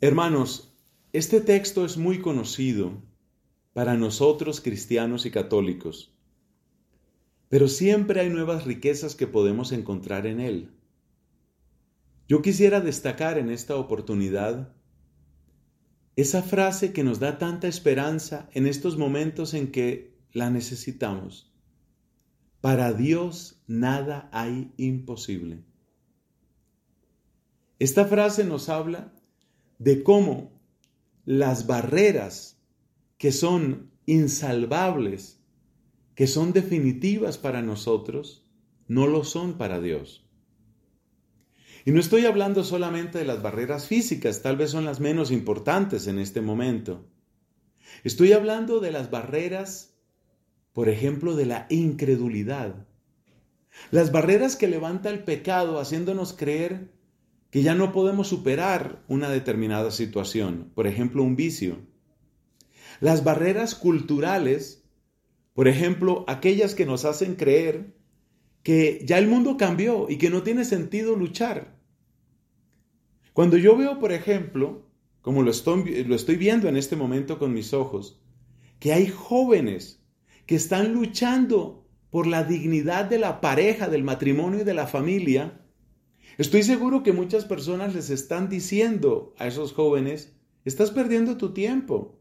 Hermanos, este texto es muy conocido para nosotros cristianos y católicos, pero siempre hay nuevas riquezas que podemos encontrar en él. Yo quisiera destacar en esta oportunidad esa frase que nos da tanta esperanza en estos momentos en que la necesitamos. Para Dios nada hay imposible. Esta frase nos habla de cómo las barreras que son insalvables, que son definitivas para nosotros, no lo son para Dios. Y no estoy hablando solamente de las barreras físicas, tal vez son las menos importantes en este momento. Estoy hablando de las barreras, por ejemplo, de la incredulidad. Las barreras que levanta el pecado haciéndonos creer que ya no podemos superar una determinada situación, por ejemplo, un vicio. Las barreras culturales, por ejemplo, aquellas que nos hacen creer que ya el mundo cambió y que no tiene sentido luchar. Cuando yo veo, por ejemplo, como lo estoy, lo estoy viendo en este momento con mis ojos, que hay jóvenes que están luchando por la dignidad de la pareja, del matrimonio y de la familia, Estoy seguro que muchas personas les están diciendo a esos jóvenes, estás perdiendo tu tiempo.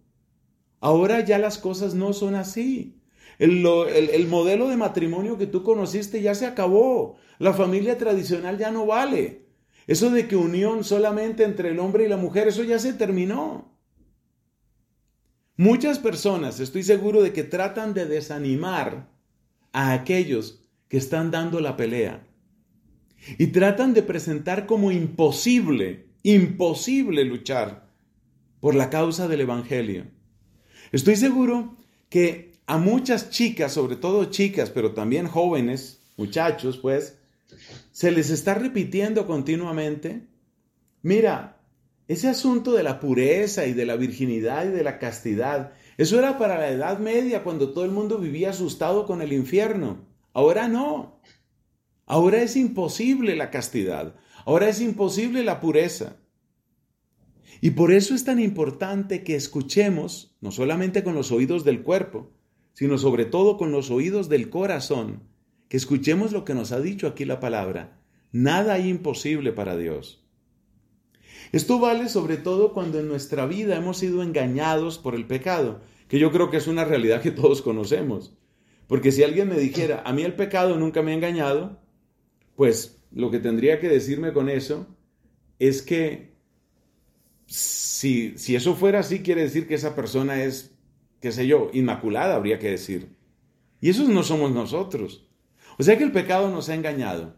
Ahora ya las cosas no son así. El, el, modelo de matrimonio que tú conociste ya se acabó. La familia tradicional ya no vale. Eso de que unión solamente entre el hombre y la mujer, eso ya se terminó. Muchas personas, estoy seguro de que tratan de desanimar a aquellos que están dando la pelea y tratan de presentar como imposible, imposible luchar por la causa del Evangelio. Estoy seguro que a muchas chicas, sobre todo chicas, pero también jóvenes, muchachos, pues, se les está repitiendo continuamente, mira, ese asunto de la pureza y de la virginidad y de la castidad, eso era para la Edad Media cuando todo el mundo vivía asustado con el infierno. Ahora no. Ahora es imposible la castidad, ahora es imposible la pureza. Y por eso es tan importante que escuchemos, no solamente con los oídos del cuerpo, sino sobre todo con los oídos del corazón, que escuchemos lo que nos ha dicho aquí la palabra. Nada hay imposible para Dios. Esto vale sobre todo cuando en nuestra vida hemos sido engañados por el pecado, que yo creo que es una realidad que todos conocemos. Porque si alguien me dijera, a mí el pecado nunca me ha engañado, pues lo que tendría que decirme con eso es que si, si eso fuera así, quiere decir que esa persona es, qué sé yo, inmaculada, habría que decir. Y esos no somos nosotros. O sea que el pecado nos ha engañado.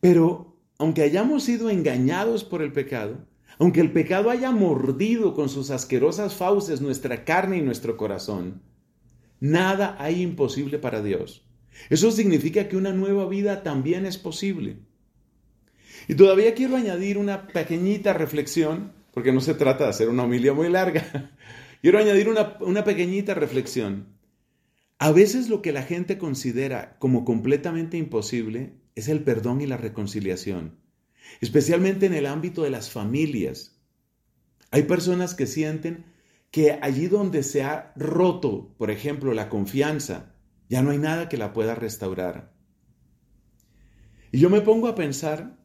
Pero aunque hayamos sido engañados por el pecado, aunque el pecado haya mordido con sus asquerosas fauces nuestra carne y nuestro corazón, nada hay imposible para Dios. Eso significa que una nueva vida también es posible. Y todavía quiero añadir una pequeñita reflexión, porque no se trata de hacer una homilía muy larga. Quiero añadir una, una pequeñita reflexión. A veces lo que la gente considera como completamente imposible es el perdón y la reconciliación, especialmente en el ámbito de las familias. Hay personas que sienten que allí donde se ha roto, por ejemplo, la confianza, ya no hay nada que la pueda restaurar. Y yo me pongo a pensar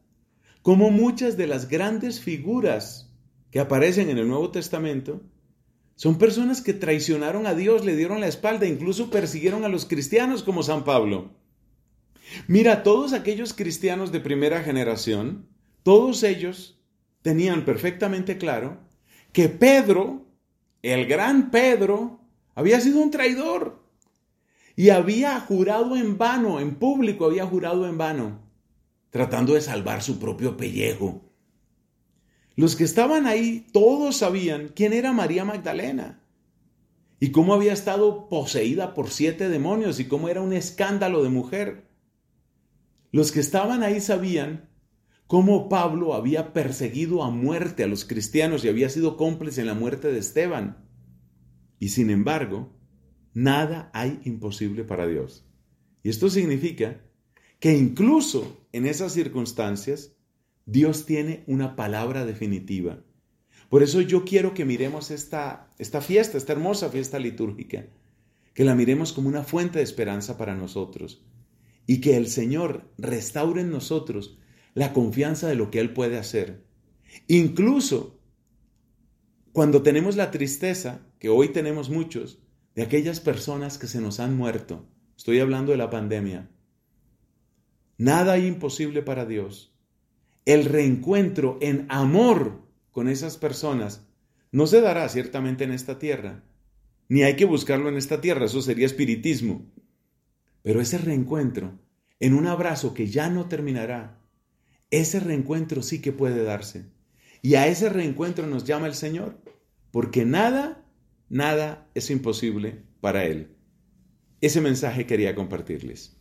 cómo muchas de las grandes figuras que aparecen en el Nuevo Testamento son personas que traicionaron a Dios, le dieron la espalda, incluso persiguieron a los cristianos como San Pablo. Mira, todos aquellos cristianos de primera generación, todos ellos tenían perfectamente claro que Pedro, el gran Pedro, había sido un traidor. Y había jurado en vano, en público había jurado en vano, tratando de salvar su propio pellejo. Los que estaban ahí, todos sabían quién era María Magdalena y cómo había estado poseída por siete demonios y cómo era un escándalo de mujer. Los que estaban ahí sabían cómo Pablo había perseguido a muerte a los cristianos y había sido cómplice en la muerte de Esteban. Y sin embargo, Nada hay imposible para Dios. Y esto significa que incluso en esas circunstancias, Dios tiene una palabra definitiva. Por eso yo quiero que miremos esta, esta fiesta, esta hermosa fiesta litúrgica, que la miremos como una fuente de esperanza para nosotros y que el Señor restaure en nosotros la confianza de lo que Él puede hacer. Incluso cuando tenemos la tristeza, que hoy tenemos muchos, de aquellas personas que se nos han muerto, estoy hablando de la pandemia, nada hay imposible para Dios. El reencuentro en amor con esas personas no se dará ciertamente en esta tierra, ni hay que buscarlo en esta tierra, eso sería espiritismo. Pero ese reencuentro, en un abrazo que ya no terminará, ese reencuentro sí que puede darse. Y a ese reencuentro nos llama el Señor, porque nada, nada es imposible para Él. Ese mensaje quería compartirles.